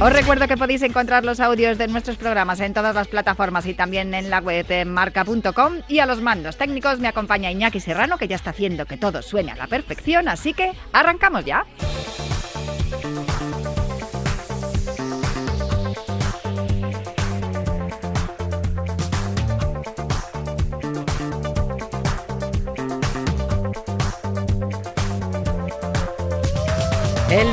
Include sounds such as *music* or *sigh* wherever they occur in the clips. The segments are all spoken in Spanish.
Os recuerdo que podéis encontrar los audios de nuestros programas en todas las plataformas y también en la web de marca.com. Y a los mandos técnicos me acompaña Iñaki Serrano, que ya está haciendo que todo suene a la perfección. Así que arrancamos ya.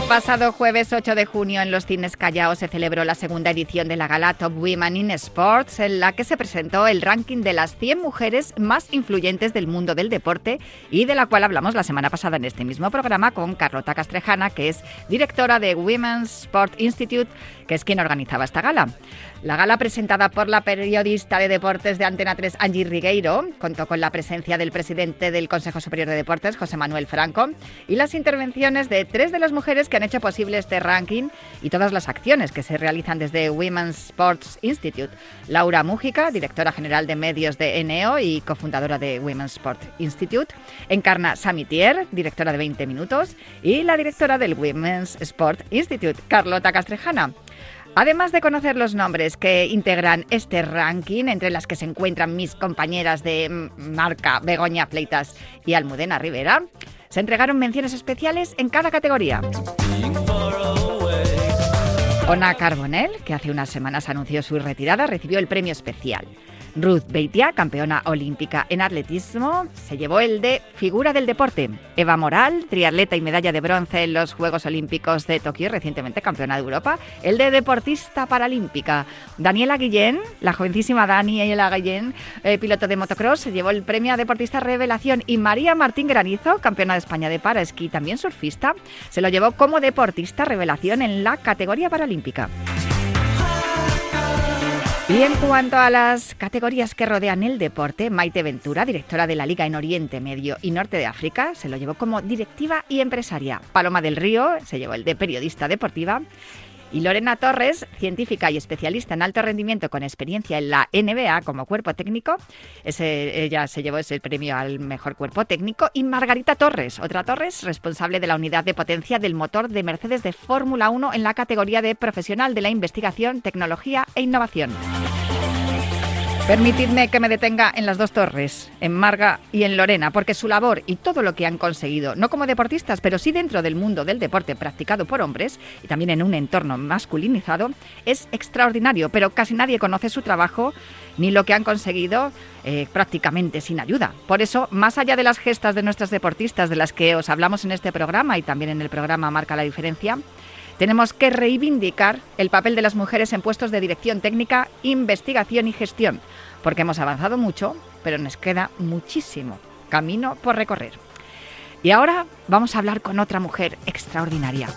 Pasado jueves 8 de junio en los cines Callao se celebró la segunda edición de la gala Top Women in Sports, en la que se presentó el ranking de las 100 mujeres más influyentes del mundo del deporte y de la cual hablamos la semana pasada en este mismo programa con Carlota Castrejana, que es directora de Women's Sport Institute, que es quien organizaba esta gala. La gala presentada por la periodista de deportes de Antena 3, Angie Rigueiro, contó con la presencia del presidente del Consejo Superior de Deportes, José Manuel Franco, y las intervenciones de tres de las mujeres que han hecho posible este ranking y todas las acciones que se realizan desde Women's Sports Institute. Laura Mújica, directora general de medios de Eneo y cofundadora de Women's Sport Institute. Encarna Samitier, directora de 20 Minutos. Y la directora del Women's Sport Institute, Carlota Castrejana. Además de conocer los nombres que integran este ranking, entre las que se encuentran mis compañeras de marca Begoña Fleitas y Almudena Rivera, se entregaron menciones especiales en cada categoría. Ona Carbonell, que hace unas semanas anunció su retirada, recibió el premio especial. Ruth Beitia, campeona olímpica en atletismo, se llevó el de figura del deporte. Eva Moral, triatleta y medalla de bronce en los Juegos Olímpicos de Tokio, recientemente campeona de Europa, el de deportista paralímpica. Daniela Guillén, la jovencísima Daniela Guillén, eh, piloto de motocross, se llevó el premio a deportista revelación y María Martín Granizo, campeona de España de para esquí, también surfista, se lo llevó como deportista revelación en la categoría paralímpica. Y en cuanto a las categorías que rodean el deporte, Maite Ventura, directora de la Liga en Oriente Medio y Norte de África, se lo llevó como directiva y empresaria. Paloma del Río se llevó el de periodista deportiva. Y Lorena Torres, científica y especialista en alto rendimiento con experiencia en la NBA como cuerpo técnico, ella se llevó ese premio al mejor cuerpo técnico. Y Margarita Torres, otra Torres, responsable de la unidad de potencia del motor de Mercedes de Fórmula 1 en la categoría de profesional de la investigación, tecnología e innovación. Permitidme que me detenga en las dos torres, en Marga y en Lorena, porque su labor y todo lo que han conseguido, no como deportistas, pero sí dentro del mundo del deporte practicado por hombres y también en un entorno masculinizado, es extraordinario, pero casi nadie conoce su trabajo ni lo que han conseguido eh, prácticamente sin ayuda. Por eso, más allá de las gestas de nuestras deportistas, de las que os hablamos en este programa y también en el programa Marca la Diferencia, tenemos que reivindicar el papel de las mujeres en puestos de dirección técnica, investigación y gestión, porque hemos avanzado mucho, pero nos queda muchísimo camino por recorrer. Y ahora vamos a hablar con otra mujer extraordinaria.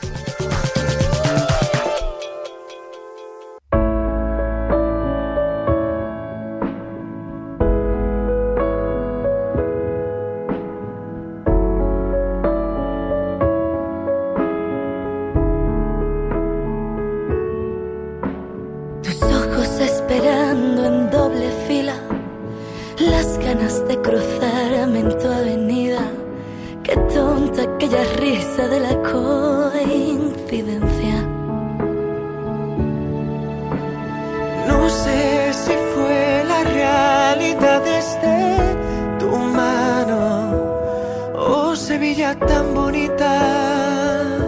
Tan bonita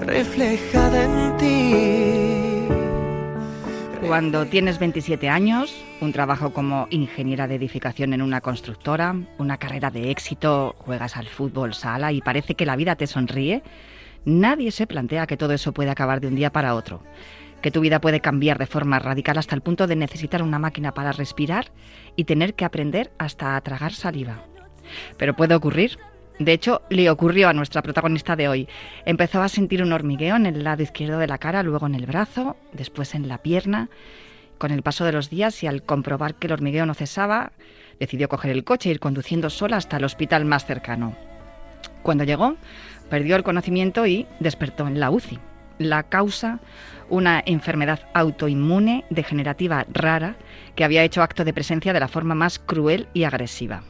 reflejada en ti. Cuando tienes 27 años, un trabajo como ingeniera de edificación en una constructora, una carrera de éxito, juegas al fútbol sala y parece que la vida te sonríe, nadie se plantea que todo eso puede acabar de un día para otro, que tu vida puede cambiar de forma radical hasta el punto de necesitar una máquina para respirar y tener que aprender hasta a tragar saliva. Pero puede ocurrir, De hecho, le ocurrió a nuestra protagonista de hoy. Empezó a sentir un hormigueo en el lado izquierdo de la cara, luego en el brazo, después en la pierna. Con el paso de los días y al comprobar que el hormigueo no cesaba, decidió coger el coche e ir conduciendo sola hasta el hospital más cercano. Cuando llegó, perdió el conocimiento y despertó en la UCI. La causa, una enfermedad autoinmune degenerativa rara que había hecho acto de presencia de la forma más cruel y agresiva.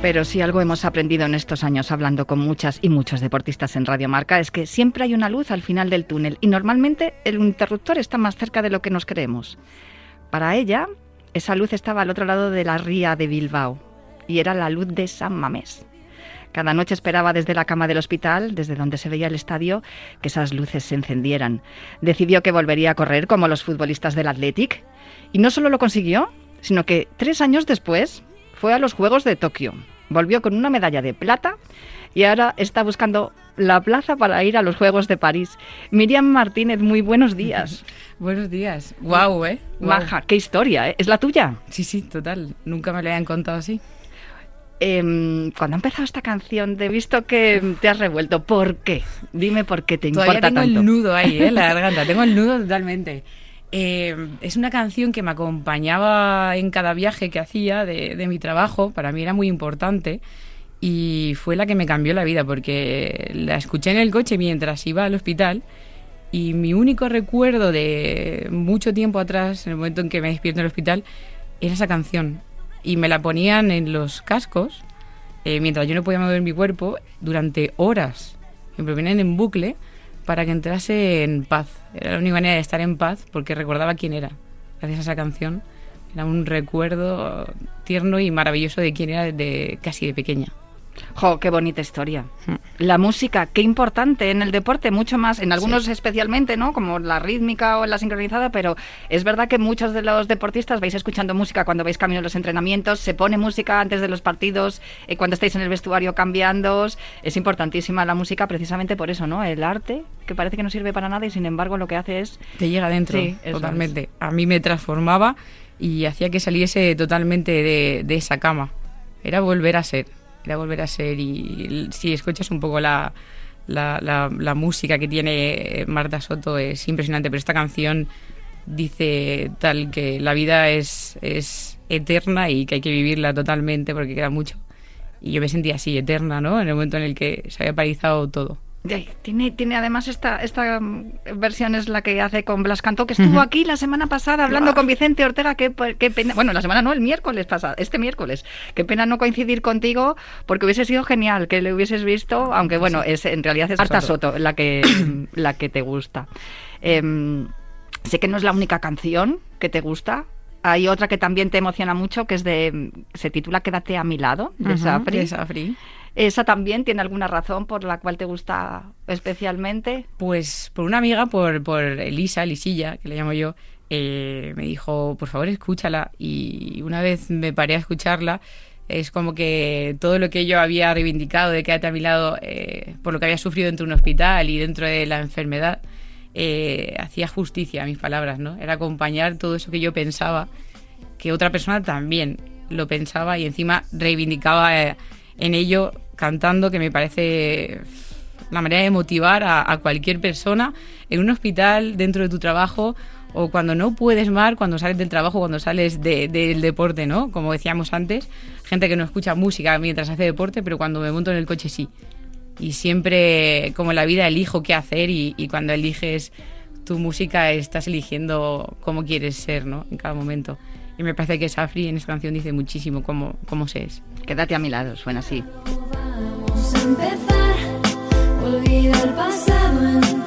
Pero si algo hemos aprendido en estos años hablando con muchas y muchos deportistas en Radio Marca es que siempre hay una luz al final del túnel y normalmente el interruptor está más cerca de lo que nos creemos. Para ella, esa luz estaba al otro lado de la ría de Bilbao y era la luz de San Mamés. Cada noche esperaba desde la cama del hospital, desde donde se veía el estadio, que esas luces se encendieran. Decidió que volvería a correr como los futbolistas del Athletic y no solo lo consiguió, sino que tres años después fue a los Juegos de Tokio. Volvió con una medalla de plata y ahora está buscando la plaza para ir a los Juegos de París. Miriam Martínez, muy buenos días. *laughs* buenos días. Guau, ¿eh? Maja, qué historia, ¿eh? ¿Es la tuya? Sí, sí, total. Nunca me lo habían contado así. Eh, cuando ha empezado esta canción, te he visto que te has revuelto. ¿Por qué? Dime por qué te Todavía importa tengo tanto. el nudo ahí, ¿eh? La *laughs* garganta. tengo el nudo totalmente. Eh, es una canción que me acompañaba en cada viaje que hacía de, mi trabajo, para mí era muy importante y fue la que me cambió la vida porque la escuché en el coche mientras iba al hospital y mi único recuerdo de mucho tiempo atrás, en el momento en que me despierto en el hospital, era esa canción. Y me la ponían en los cascos eh, mientras yo no podía mover mi cuerpo durante horas, me ponían en bucle para que entrase en paz. Era la única manera de estar en paz porque recordaba quién era. Gracias a esa canción era un recuerdo tierno y maravilloso de quién era de casi de pequeña. Jo, qué bonita historia. La música, qué importante en el deporte, mucho más, en algunos sí. especialmente, ¿no? Como la rítmica o la sincronizada, pero es verdad que muchos de los deportistas vais escuchando música cuando vais camino a los entrenamientos, se pone música antes de los partidos, eh, cuando estáis en el vestuario cambiando, es importantísima la música precisamente por eso, ¿no? El arte, que parece que no sirve para nada y sin embargo lo que hace es... Te llega dentro, sí, totalmente. Es. A mí me transformaba y hacía que saliese totalmente de, de esa cama. Era volver a ser era volver a ser y si escuchas un poco la, la, la, la, música que tiene Marta Soto es impresionante, pero esta canción dice tal que la vida es, es eterna y que hay que vivirla totalmente porque queda mucho. Y yo me sentía así, eterna, ¿no? En el momento en el que se había paralizado todo. Tiene, tiene además esta, esta versión es la que hace con Blas Cantó, que estuvo uh -huh. aquí la semana pasada hablando con Vicente Ortega, qué, qué pena, bueno, la semana no, el miércoles pasado, este miércoles, qué pena no coincidir contigo, porque hubiese sido genial que le hubieses visto, aunque bueno, es en realidad es Marta Soto la que, *coughs* la que te gusta. Eh, sé que no es la única canción que te gusta, hay otra que también te emociona mucho, que es de, se titula Quédate a mi lado, de uh -huh, Safri. De Safri. ¿Esa también tiene alguna razón por la cual te gusta especialmente? Pues por una amiga, por, por Elisa, Lisilla, que le llamo yo, eh, me dijo, por favor, escúchala. Y una vez me paré a escucharla, es como que todo lo que yo había reivindicado de quédate a mi lado, eh, por lo que había sufrido dentro de un hospital y dentro de la enfermedad, eh, hacía justicia a mis palabras, ¿no? Era acompañar todo eso que yo pensaba, que otra persona también lo pensaba y encima reivindicaba en ello cantando, que me parece la manera de motivar a, a, cualquier persona en un hospital, dentro de tu trabajo, o cuando no puedes más, cuando sales del trabajo, cuando sales de, del deporte, ¿no? Como decíamos antes, gente que no escucha música mientras hace deporte, pero cuando me monto en el coche sí. Y siempre, como en la vida, elijo qué hacer y, y cuando eliges tu música estás eligiendo cómo quieres ser, ¿no? En cada momento. Y me parece que Safri en esta canción dice muchísimo cómo, cómo se es. Quédate a mi lado, suena así. Vamos a empezar, olvida el pasado,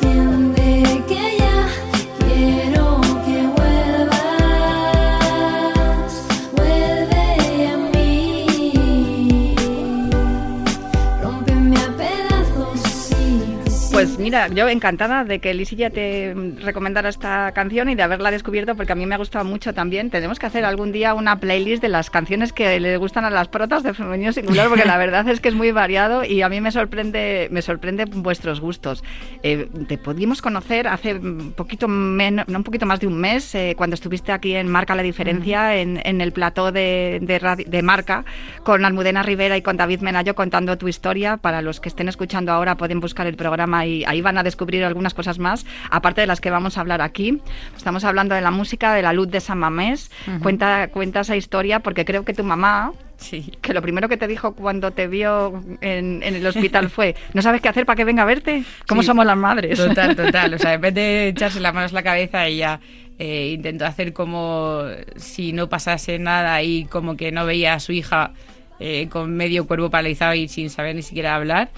Pues mira, yo encantada de que Lisilla te recomendara esta canción y de haberla descubierto porque a mí me ha gustado mucho también. Tenemos que hacer algún día una playlist de las canciones que le gustan a las protas de Femenino Singular porque la verdad es que es muy variado y a mí me sorprende, me sorprende vuestros gustos. Eh, te pudimos conocer hace un poquito menos, no un poquito más de un mes eh, cuando estuviste aquí en Marca la Diferencia en, en, el plató de, de, de Marca con Almudena Rivera y con David Menayo contando tu historia. Para los que estén escuchando ahora pueden buscar el programa y ahí van a descubrir algunas cosas más, aparte de las que vamos a hablar aquí. Estamos hablando de la música, de la luz de San Mamés. cuenta, cuenta esa historia porque creo que tu mamá, Sí. Que lo primero que te dijo cuando te vio en, el hospital fue, ¿no sabes qué hacer para que venga a verte? ¿Cómo somos las madres? Total, *laughs* total. O sea, en vez de echarse las manos a la cabeza, ella eh, intentó hacer como si no pasase nada y como que no veía a su hija eh, con medio cuerpo paralizado y sin saber ni siquiera hablar.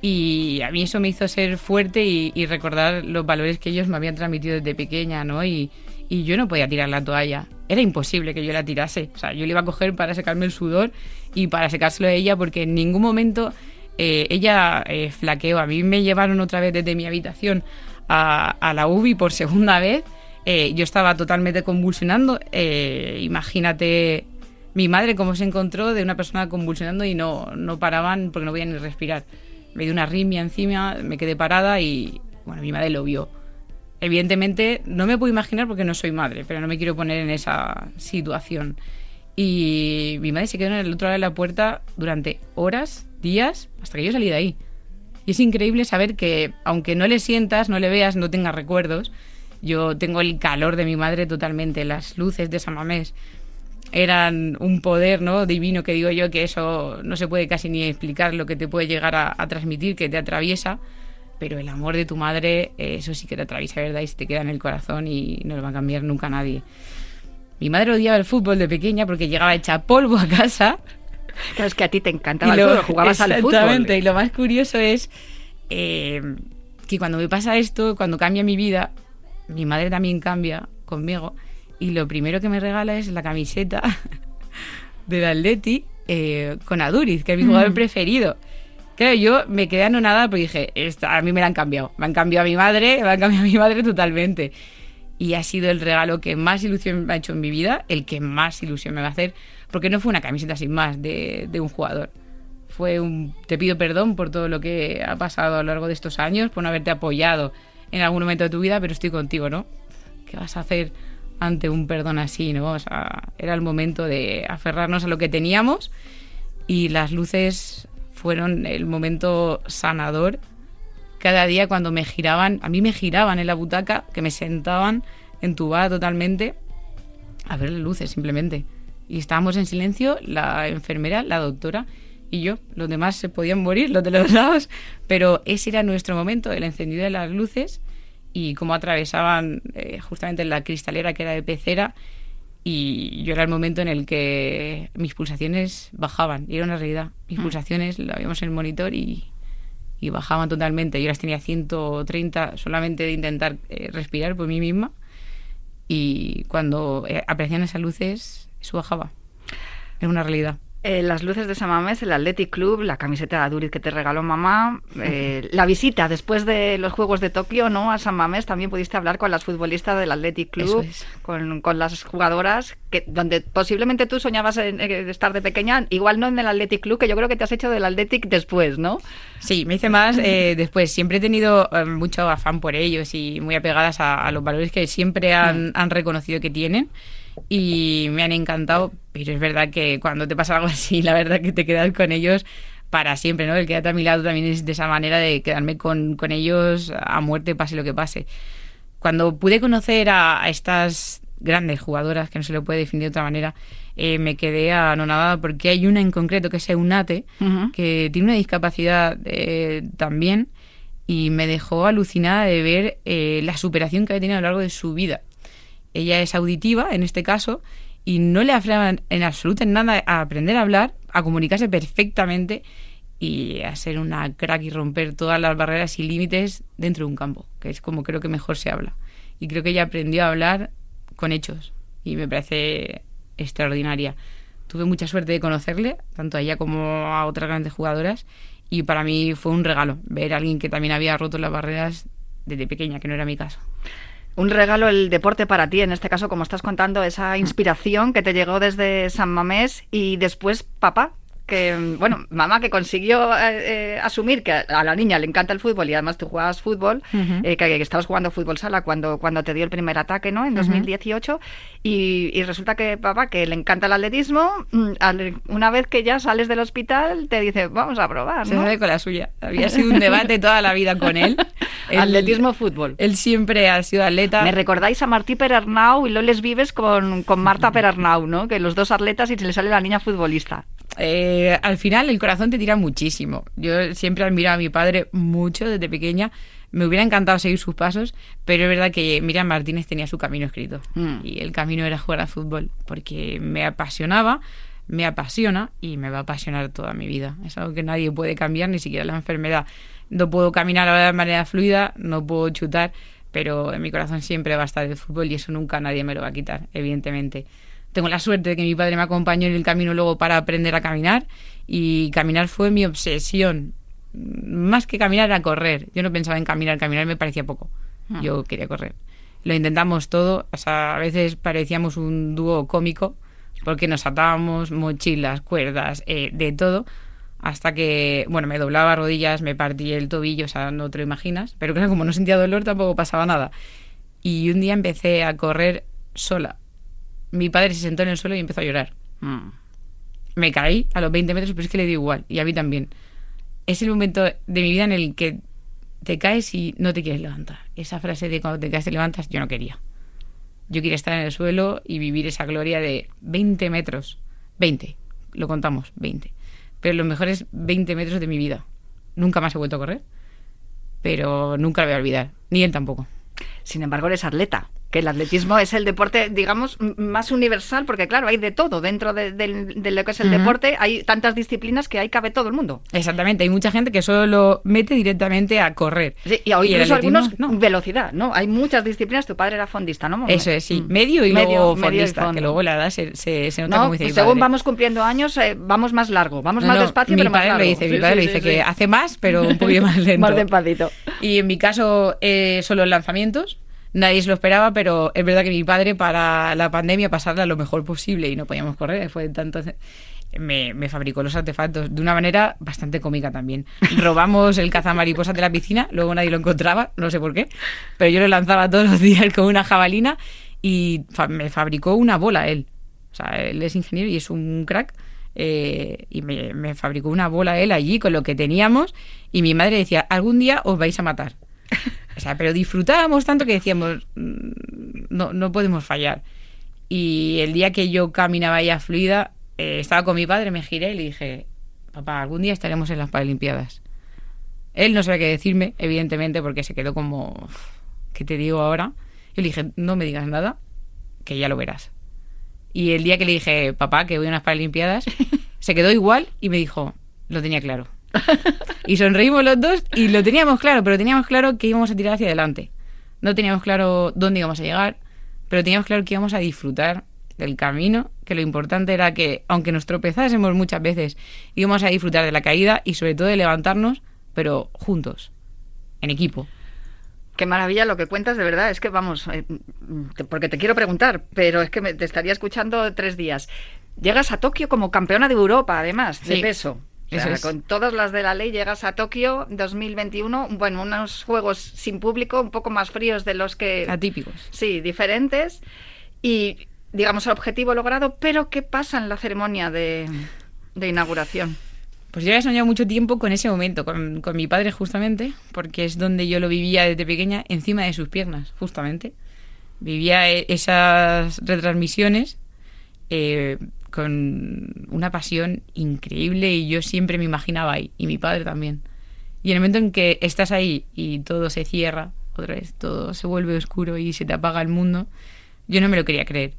Y a mí eso me hizo ser fuerte y, recordar los valores que ellos me habían transmitido desde pequeña, ¿no? Y, yo no podía tirar la toalla. Era imposible que yo la tirase. O sea, yo le iba a coger para secarme el sudor y para secárselo a ella porque en ningún momento eh, ella eh, flaqueó. A mí me llevaron otra vez desde mi habitación a, la UBI por segunda vez. Eh, yo estaba totalmente convulsionando. imagínate mi madre cómo se encontró de una persona convulsionando y no, no paraban porque no podían ni respirar me dio una rimia encima, me quedé parada y, bueno, mi madre lo vio. Evidentemente, no me puedo imaginar porque no soy madre, pero no me quiero poner en esa situación. Y mi madre se quedó en el otro lado de la puerta durante horas, días, hasta que yo salí de ahí. Y es increíble saber que, aunque no le sientas, no le veas, no tengas recuerdos, yo tengo el calor de mi madre totalmente, las luces de San Mamés, eran un poder ¿no? divino que digo yo que eso no se puede casi ni explicar lo que te puede llegar a, transmitir, que te atraviesa, pero el amor de tu madre, eh, eso sí que te atraviesa, ¿verdad? Y se te queda en el corazón y no lo va a cambiar nunca nadie. Mi madre odiaba el fútbol de pequeña porque llegaba hecha polvo a casa. Claro, es que a ti te encantaba el fútbol, jugabas al fútbol. Exactamente, y lo más curioso es eh, que cuando me pasa esto, cuando cambia mi vida, mi madre también cambia conmigo y lo primero que me regala es la camiseta *laughs* del Atleti eh, con Aduriz, que es mi jugador mm. preferido. Claro, yo me quedé anonada porque dije, a mí me la han cambiado. Me han cambiado a mi madre, me han cambiado a mi madre totalmente. Y ha sido el regalo que más ilusión me ha hecho en mi vida, el que más ilusión me va a hacer, porque no fue una camiseta sin más de, de un jugador. Fue un, te pido perdón por todo lo que ha pasado a lo largo de estos años, por no haberte apoyado en algún momento de tu vida, pero estoy contigo, ¿no? ¿Qué vas a hacer ante un perdón así, ¿no? O era el momento de aferrarnos a lo que teníamos y las luces fueron el momento sanador. Cada día cuando me giraban, a mí me giraban en la butaca, que me sentaban entubada totalmente a ver las luces simplemente. Y estábamos en silencio, la enfermera, la doctora y yo. Los demás se podían morir, los de los lados, pero ese era nuestro momento, el encendido de las luces y cómo atravesaban eh, justamente la cristalera que era de pecera y yo era el momento en el que mis pulsaciones bajaban y era una realidad. Mis mm. pulsaciones lo veíamos en el monitor y, y, bajaban totalmente. Yo las tenía 130 solamente de intentar eh, respirar por mí misma y cuando eh, aprecian esas luces, eso bajaba. Era una realidad. Eh, las luces de San Mamés, el Athletic Club, la camiseta de Aduriz que te regaló mamá, eh, la visita después de los Juegos de Tokio ¿no? a San Mamés, también pudiste hablar con las futbolistas del Athletic Club, con, con, las jugadoras, que donde posiblemente tú soñabas en, estar de pequeña, igual no en el Athletic Club, que yo creo que te has hecho del Athletic después, ¿no? Sí, me hice más eh, después. Siempre he tenido mucho afán por ellos y muy apegadas a, los valores que siempre han, mm. han reconocido que tienen y me han encantado, pero es verdad que cuando te pasa algo *laughs* así, la verdad que te quedas con ellos para siempre, ¿no? El quedarte a mi lado también es de esa manera de quedarme con, con ellos a muerte, pase lo que pase. Cuando pude conocer a, estas grandes jugadoras, que no se lo puede definir de otra manera, eh, me quedé anonadada porque hay una en concreto que es Eunate, que tiene una discapacidad eh, también y me dejó alucinada de ver eh, la superación que había tenido a lo largo de su vida. Ella es auditiva, en este caso, y no le afrean en absoluto en nada a aprender a hablar, a comunicarse perfectamente y a ser una crack y romper todas las barreras y límites dentro de un campo, que es como creo que mejor se habla. Y creo que ella aprendió a hablar con hechos y me parece extraordinaria. Tuve mucha suerte de conocerle, tanto a ella como a otras grandes jugadoras, Y para mí fue un regalo ver a alguien que también había roto las barreras desde pequeña, que no era mi caso. Un regalo el deporte para ti, en este caso, como estás contando, esa inspiración que te llegó desde San Mamés y después papá, que, bueno, mamá que consiguió eh, eh, asumir que a la niña le encanta el fútbol y además tú jugabas fútbol, eh, que, estabas jugando fútbol sala cuando, cuando te dio el primer ataque, ¿no? En 2018. y, resulta que papá, que le encanta el atletismo, mm, una vez que ya sales del hospital, te dice, vamos a probar, ¿no? Se sale con la suya. Había sido un debate toda la vida con él. *laughs* atletismo, fútbol. Él siempre ha sido atleta. Me recordáis a Martí Perarnau y Loles Vives con, con Marta Perarnau, ¿no? Que los dos atletas y se le sale la niña futbolista. Eh, al final el corazón te tira muchísimo. Yo siempre admiro a mi padre mucho desde pequeña. Me hubiera encantado seguir sus pasos, pero es verdad que Miriam Martínez tenía su camino escrito. Mm. Y el camino era jugar al fútbol, porque me apasionaba, me apasiona y me va a apasionar toda mi vida. Es algo que nadie puede cambiar, ni siquiera la enfermedad. No puedo caminar ahora de manera fluida, no puedo chutar, pero en mi corazón siempre va a estar el fútbol y eso nunca nadie me lo va a quitar, evidentemente tengo la suerte de que mi padre me acompañó en el camino luego para aprender a caminar y caminar fue mi obsesión. Más que caminar era correr. Yo no pensaba en caminar, caminar me parecía poco. Ah. Yo quería correr. Lo intentamos todo, o sea, a veces parecíamos un dúo cómico porque nos atábamos mochilas, cuerdas, eh, de todo, hasta que, bueno, me doblaba rodillas, me partí el tobillo, o sea, no te lo imaginas, pero claro, como no sentía dolor tampoco pasaba nada. Y un día empecé a correr sola, mi padre se sentó en el suelo y empezó a llorar. Mm. Me caí a los 20 metros, pero es que le dio igual, y a mí también. Es el momento de mi vida en el que te caes y no te quieres levantar. Esa frase de cuando te caes te levantas, yo no quería. Yo quería estar en el suelo y vivir esa gloria de 20 metros. 20, lo contamos, 20. Pero los mejores 20 metros de mi vida. Nunca más he vuelto a correr, pero nunca lo voy a olvidar. Ni él tampoco. Sin embargo, eres atleta que el atletismo es el deporte, digamos, más universal, porque claro, hay de todo dentro de, lo que es el deporte, hay tantas disciplinas que ahí cabe todo el mundo. Exactamente, hay mucha gente que solo lo mete directamente a correr. y, incluso algunos, no. velocidad, ¿no? Hay muchas disciplinas, tu padre era fondista, ¿no? Eso es, sí, mm. medio y luego fondista, que luego la edad se, se, nota como dice Según vamos cumpliendo años, eh, vamos más largo, vamos más despacio, mi pero padre más Lo dice, mi padre lo dice, que hace más, pero un poquito más *laughs* lento. más despacito. Y en mi caso, eh, solo lanzamientos, nadie se lo esperaba, pero es verdad que mi padre para la pandemia pasarla lo mejor posible y no podíamos correr, fue tanto me, me, fabricó los artefactos de una manera bastante cómica también. *laughs* Robamos el cazamariposas de la piscina, luego nadie lo encontraba, no sé por qué, pero yo lo lanzaba todos los días con una jabalina y me fabricó una bola él. O sea, él es ingeniero y es un crack. Eh, y me, me fabricó una bola él allí con lo que teníamos y mi madre decía, algún día os vais a matar. *laughs* O sea, pero disfrutábamos tanto que decíamos, mm, no, no podemos fallar. Y el día que yo caminaba ya fluida, eh, estaba con mi padre, me giré y le dije, papá, algún día estaremos en las Paralimpiadas. Él no sabía qué decirme, evidentemente, porque se quedó como, ¿qué te digo ahora? Yo le dije, no me digas nada, que ya lo verás. Y el día que le dije, papá, que voy a unas Paralimpiadas, *laughs* se quedó igual y me dijo, lo tenía claro y sonreímos los dos y lo teníamos claro, pero teníamos claro que íbamos a tirar hacia adelante. No teníamos claro dónde íbamos a llegar, pero teníamos claro que íbamos a disfrutar del camino, que lo importante era que, aunque nos tropezásemos muchas veces, íbamos a disfrutar de la caída y sobre todo de levantarnos, pero juntos, en equipo. Qué maravilla lo que cuentas, de verdad. Es que vamos, eh, porque te quiero preguntar, pero es que te estaría escuchando tres días. Llegas a Tokio como campeona de Europa, además, de peso con todas las de la ley llegas a Tokio 2021, bueno, unos juegos sin público, un poco más fríos de los que... Atípicos. Sí, diferentes. Y, digamos, el objetivo logrado, pero ¿qué pasa en la ceremonia de, inauguración? Pues yo he soñado mucho tiempo con ese momento, con, mi padre justamente, porque es donde yo lo vivía desde pequeña, encima de sus piernas, justamente. Vivía e, esas retransmisiones eh, con una pasión increíble y yo siempre me imaginaba ahí, y mi padre también. Y en el momento en que estás ahí y todo se cierra, otra vez todo se vuelve oscuro y se te apaga el mundo, yo no me lo quería creer.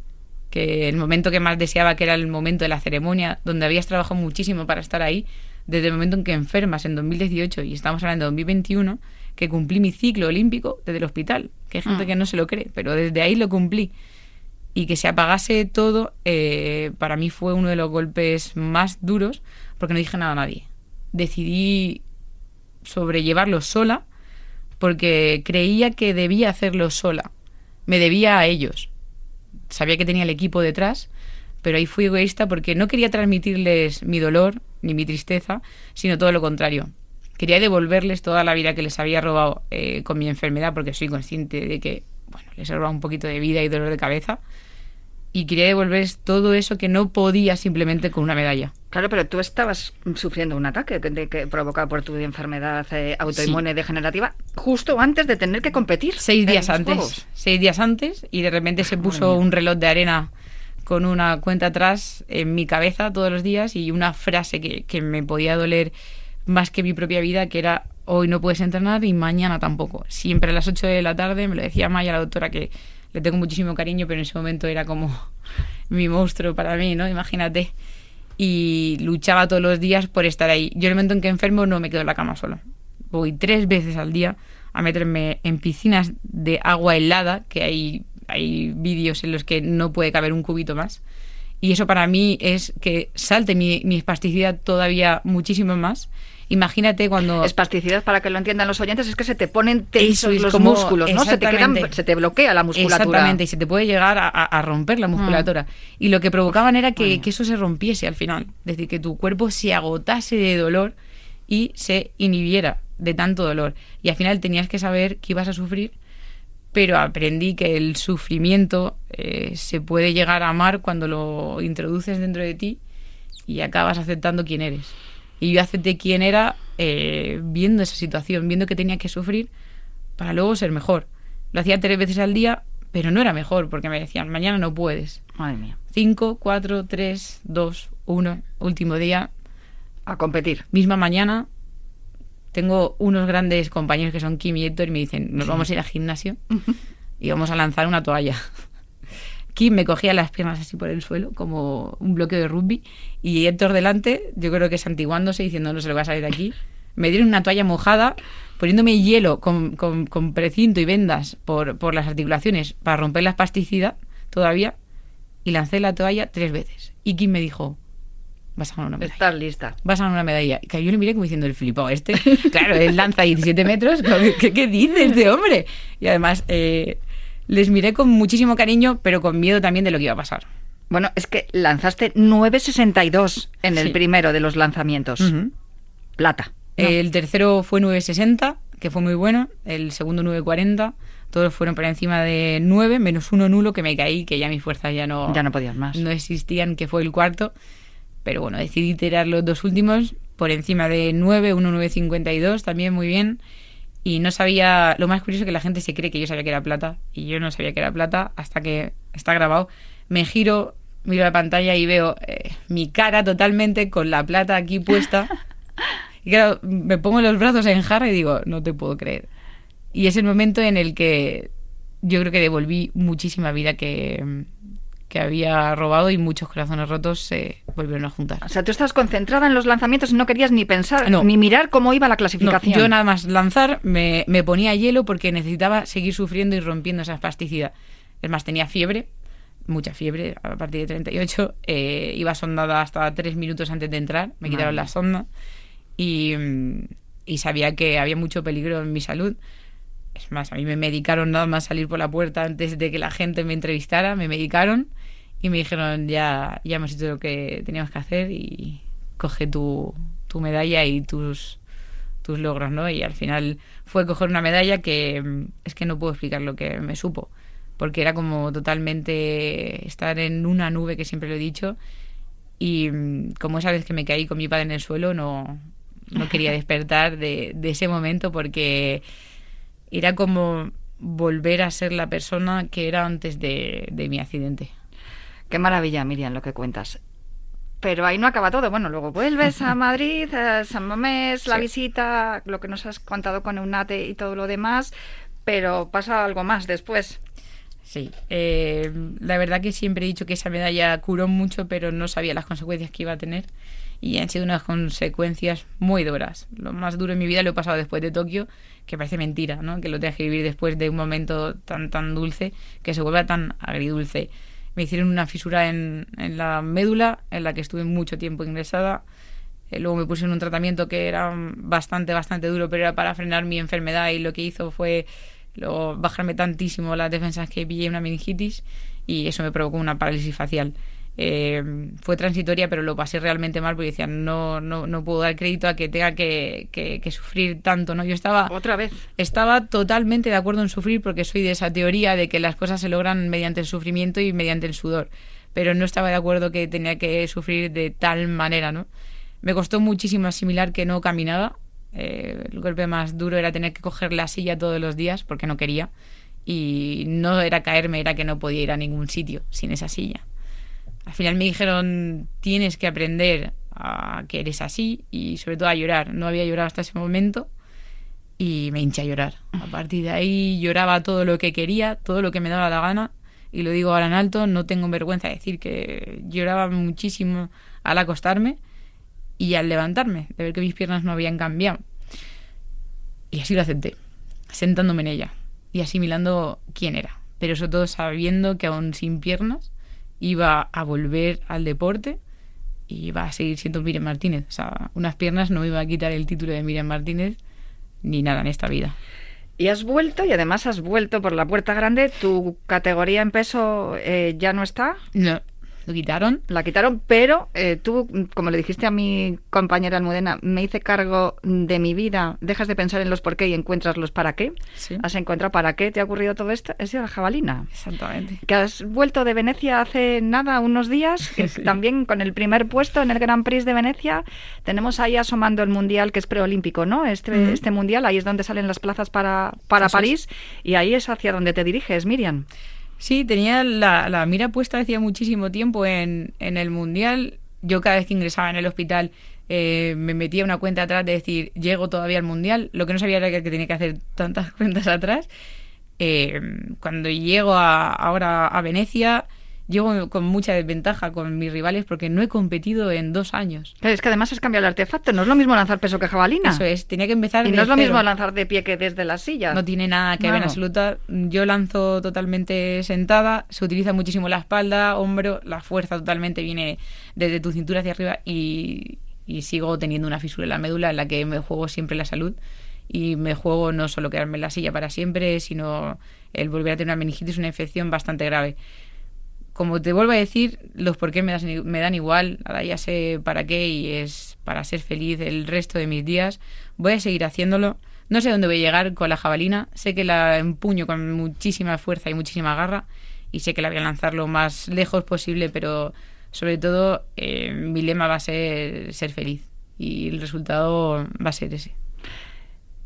Que el momento que más deseaba, que era el momento de la ceremonia, donde habías trabajado muchísimo para estar ahí, desde el momento en que enfermas en 2018 y estamos hablando de 2021, que cumplí mi ciclo olímpico desde el hospital, que hay gente ah. que no se lo cree, pero desde ahí lo cumplí y que se apagase todo, eh, para mí fue uno de los golpes más duros porque no dije nada a nadie. decidí sobrellevarlo sola porque creía que debía hacerlo sola. Me debía a ellos. Sabía que tenía el equipo detrás, pero ahí fui egoísta porque no quería transmitirles mi dolor ni mi tristeza, sino todo lo contrario. Quería devolverles toda la vida que les había robado eh, con mi enfermedad, porque soy consciente de que bueno, les robado un poquito de vida y dolor de cabeza y quería devolver todo eso que no podía simplemente con una medalla. Claro, pero tú estabas sufriendo un ataque que, provocado por tu enfermedad eh, autoinmune degenerativa justo antes de tener que competir. Seis días antes. Seis días antes y de repente se puso un reloj de arena con una cuenta atrás en mi cabeza todos los días y una frase que, que me podía doler más que mi propia vida, que era hoy no puedes entrenar y mañana tampoco. Siempre a las 8 de la tarde me lo decía Maya, la doctora, que le tengo muchísimo cariño, pero en ese momento era como *laughs* mi monstruo para mí, ¿no? Imagínate. Y luchaba todos los días por estar ahí. Yo el momento en que enfermo no me quedo en la cama solo. Voy tres veces al día a meterme en piscinas de agua helada, que hay, hay vídeos en los que no puede caber un cubito más. Y eso para mí es que salte mi, mi espasticidad todavía muchísimo más Imagínate cuando... Espasticidad, para que lo entiendan los oyentes, es que se te ponen tensos los músculos, ¿no? Se te, quedan, se te bloquea la musculatura. Exactamente, y se te puede llegar a, romper la mm. musculatura. Y lo que provocaban era que, que eso se rompiese al final. Es decir, que tu cuerpo se agotase de dolor y se inhibiera de tanto dolor. Y al final tenías que saber que ibas a sufrir, pero aprendí que el sufrimiento eh, se puede llegar a amar cuando lo introduces dentro de ti y acabas aceptando quién eres. Y yo acepté quién era eh, viendo esa situación, viendo que tenía que sufrir para luego ser mejor. Lo hacía tres veces al día, pero no era mejor, porque me decían, mañana no puedes. Madre mía. Cinco, cuatro, tres, dos, uno, último día. A competir. Misma mañana. Tengo unos grandes compañeros que son Kim y Héctor y me dicen, nos vamos a ir al gimnasio *laughs* y vamos a lanzar una toalla. Kim me cogía las piernas así por el suelo, como un bloque de rugby, y Héctor delante, yo creo que santiguándose, diciendo no se lo va a salir de aquí. Me dieron una toalla mojada, poniéndome hielo con, con, precinto y vendas por, por las articulaciones para romper la espasticidad todavía, y lancé la toalla tres veces. Y Kim me dijo, vas a ganar una medalla. Estás lista. Vas a ganar una medalla. Y yo le miré como diciendo, el flipado este. claro, él lanza 17 metros. *laughs* ¿Qué, qué dices de hombre? Y además, eh, les miré con muchísimo cariño, pero con miedo también de lo que iba a pasar. Bueno, es que lanzaste 9.62 en el primero de los lanzamientos. Plata. El tercero fue 9.60, que fue muy bueno. El segundo 9.40. Todos fueron por encima de 9, menos uno nulo que me caí, que ya mis fuerzas ya no... Ya no podían más. No existían, que fue el cuarto. Pero bueno, decidí tirar los dos últimos por encima de 9, 1.952, también muy bien y no sabía, lo más curioso es que la gente se cree que yo sabía que era plata y yo no sabía que era plata hasta que está grabado. Me giro, miro la pantalla y veo eh, mi cara totalmente con la plata aquí puesta. *laughs* Y claro, me pongo los brazos en jarra y digo, no te puedo creer. Y es el momento en el que yo creo que devolví muchísima vida que, que había robado y muchos corazones rotos se volvieron a juntar. O sea, tú estás concentrada en los lanzamientos y no querías ni pensar, ni mirar cómo iba la clasificación. yo nada más lanzar me, ponía hielo porque necesitaba seguir sufriendo y rompiendo esa espasticidad. Es más, tenía fiebre, mucha fiebre, a partir de 38. Eh, iba sondada hasta tres minutos antes de entrar, me quitaron la sonda y, y sabía que había mucho peligro en mi salud. Es más, a mí me medicaron nada más salir por la puerta antes de que la gente me entrevistara, me medicaron y me dijeron ya, ya hemos hecho lo que teníamos que hacer y coge tu, tu medalla y tus, tus logros, ¿no? Y al final fue coger una medalla que mm, es que no puedo explicar lo que me supo, porque era como totalmente estar en una nube, que siempre lo he dicho, y mm, como esa vez que me caí con mi padre en el suelo, no, no quería *laughs* despertar de, de ese momento porque era como volver a ser la persona que era antes de, de mi accidente. Qué maravilla, Miriam, lo que cuentas. Pero ahí no acaba todo. Bueno, luego vuelves a Madrid, a San Mamés, la visita, lo que nos has contado con Eunate y todo lo demás, pero pasa algo más después. Sí, eh, la verdad que siempre he dicho que esa medalla curó mucho, pero no sabía las consecuencias que iba a tener. Y han sido unas consecuencias muy duras. Lo más duro en mi vida lo he pasado después de Tokio, que parece mentira, ¿no? Que lo tengas que vivir después de un momento tan, tan dulce, que se vuelva tan agridulce me hicieron una fisura en, la médula, en la que estuve mucho tiempo ingresada. Eh, luego me pusieron un tratamiento que era bastante, bastante duro, pero era para frenar mi enfermedad y lo que hizo fue luego bajarme tantísimo las defensas que pillé una meningitis y eso me provocó una parálisis facial. Eh, fue transitoria, pero lo pasé realmente mal porque decía, no, no, no puedo dar crédito a que tenga que, que, sufrir tanto, ¿no? Yo estaba... Otra vez. Estaba totalmente de acuerdo en sufrir porque soy de esa teoría de que las cosas se logran mediante el sufrimiento y mediante el sudor, pero no estaba de acuerdo que tenía que sufrir de tal manera, ¿no? Me costó muchísimo asimilar que no caminaba. Eh, el golpe más duro era tener que coger la silla todos los días porque no quería. Y no era caerme, era que no podía ir a ningún sitio sin esa silla al final me dijeron, tienes que aprender a que eres así y sobre todo a llorar. No había llorado hasta ese momento y me hinché a llorar. A partir de ahí lloraba todo lo que quería, todo lo que me daba la gana y lo digo ahora en alto, no tengo vergüenza de decir que lloraba muchísimo al acostarme y al levantarme, de ver que mis piernas no habían cambiado. Y así lo acepté, sentándome en ella y asimilando quién era, pero sobre todo sabiendo que aún sin piernas iba a volver al deporte y iba a seguir siendo Miriam Martínez. O sea, unas piernas no me iba a quitar el título de Miriam Martínez ni nada en esta vida. Y has vuelto y además has vuelto por la puerta grande. ¿Tu categoría en peso eh, ya no está? No, lo quitaron. La quitaron, pero eh, tú, como le dijiste a mi compañera Almudena, me hice cargo de mi vida, dejas de pensar en los por qué y encuentras los para qué. Has encontrado para qué te ha ocurrido todo esto. Es de la jabalina. Exactamente. Que has vuelto de Venecia hace nada, unos días, *laughs* también con el primer puesto en el Grand Prix de Venecia. Tenemos ahí asomando el mundial que es preolímpico, ¿no? Este, este mundial, ahí es donde salen las plazas para, para París y ahí es hacia donde te diriges, Miriam. Sí, tenía la, mira puesta hacía muchísimo tiempo en, en, el Mundial. Yo cada vez que ingresaba en el hospital eh, me metía una cuenta atrás de decir, llego todavía al Mundial. Lo que no sabía era que tenía que hacer tantas *laughs* cuentas atrás. Eh, cuando llego a, ahora a Venecia, llego con mucha desventaja con mis rivales porque no he competido en dos años. es que además es cambiar el artefacto, no es lo mismo lanzar peso que jabalina. Eso es, tenía que empezar. Y no es lo mismo lanzar de pie que desde la silla. No tiene nada que ver en absoluta. Yo lanzo totalmente sentada, se utiliza muchísimo la espalda, hombro, la fuerza totalmente viene desde tu cintura hacia arriba y, y sigo teniendo una fisura en la médula en la que me juego siempre la salud y me juego no solo quedarme en la silla para siempre, sino el volver a tener una meningitis, una infección bastante grave como te vuelvo a decir, los por qué me, me dan igual, ahora ya sé para qué y es para ser feliz el resto de mis días. Voy a seguir haciéndolo. No sé dónde voy a llegar con la jabalina, sé que la empuño con muchísima fuerza y muchísima garra y sé que la voy a lanzar lo más lejos posible, pero sobre todo eh, mi lema va a ser ser feliz y el resultado va a ser ese.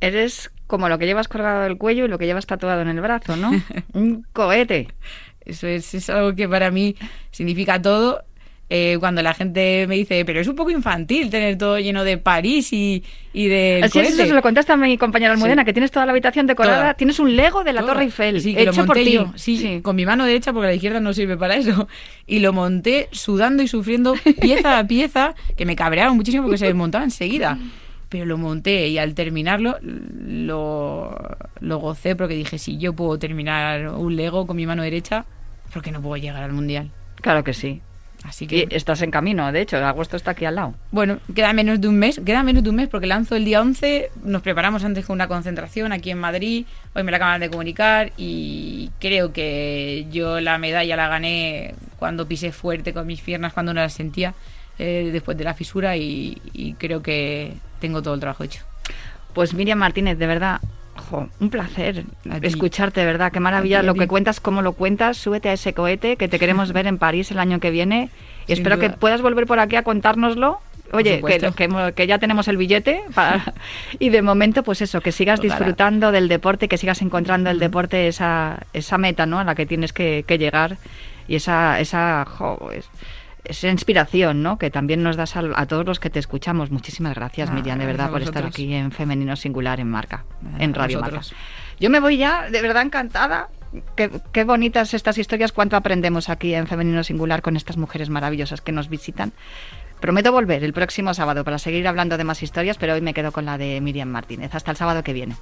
Eres como lo que llevas colgado del cuello y lo que llevas tatuado en el brazo, ¿no? *laughs* Un cohete. Eso es, algo que para mí significa todo. Eh, cuando la gente me dice, pero es un poco infantil tener todo lleno de París y, y de. Así es, eso se lo contaste a mi compañera Almudena, que tienes toda la habitación decorada, tienes un Lego de la Torre Eiffel, sí, hecho lo por ti. sí, con mi mano derecha, porque la izquierda no sirve para eso. *laughs* Y lo monté sudando y sufriendo pieza a pieza, que me cabrearon muchísimo porque se desmontaba enseguida *laughs* pero lo monté y al terminarlo lo, lo gocé porque dije, si yo puedo terminar un Lego con mi mano derecha, ¿por qué no puedo llegar al Mundial? Claro que sí. Así que y estás en camino, de hecho, agosto está aquí al lado. Bueno, queda menos de un mes, queda menos de un mes porque lanzo el día 11, nos preparamos antes con una concentración aquí en Madrid, hoy me la acaban de comunicar y creo que yo la medalla la gané cuando pisé fuerte con mis piernas, cuando no las sentía eh, después de la fisura y, creo que tengo todo el trabajo hecho. Pues Miriam Martínez, de verdad, un placer escucharte, de verdad. Qué maravilla lo que cuentas, cómo lo cuentas. Súbete a ese cohete que te queremos ver en París el año que viene. Y espero que puedas volver por aquí a contárnoslo. Oye, que, ya tenemos el billete. *laughs* y de momento, pues eso, que sigas disfrutando del deporte, que sigas encontrando el deporte esa, esa meta ¿no? a la que tienes que, llegar. Y esa, esa esa inspiración, ¿no? Que también nos das a, todos los que te escuchamos. Muchísimas gracias, Miriam, de verdad, por estar aquí en Femenino Singular en Marca, en Radio Marca. Yo me voy ya, de verdad encantada. Qué, qué, bonitas estas historias, cuánto aprendemos aquí en Femenino Singular con estas mujeres maravillosas que nos visitan. Prometo volver el próximo sábado para seguir hablando de más historias, pero hoy me quedo con la de Miriam Martínez. Hasta el sábado que viene.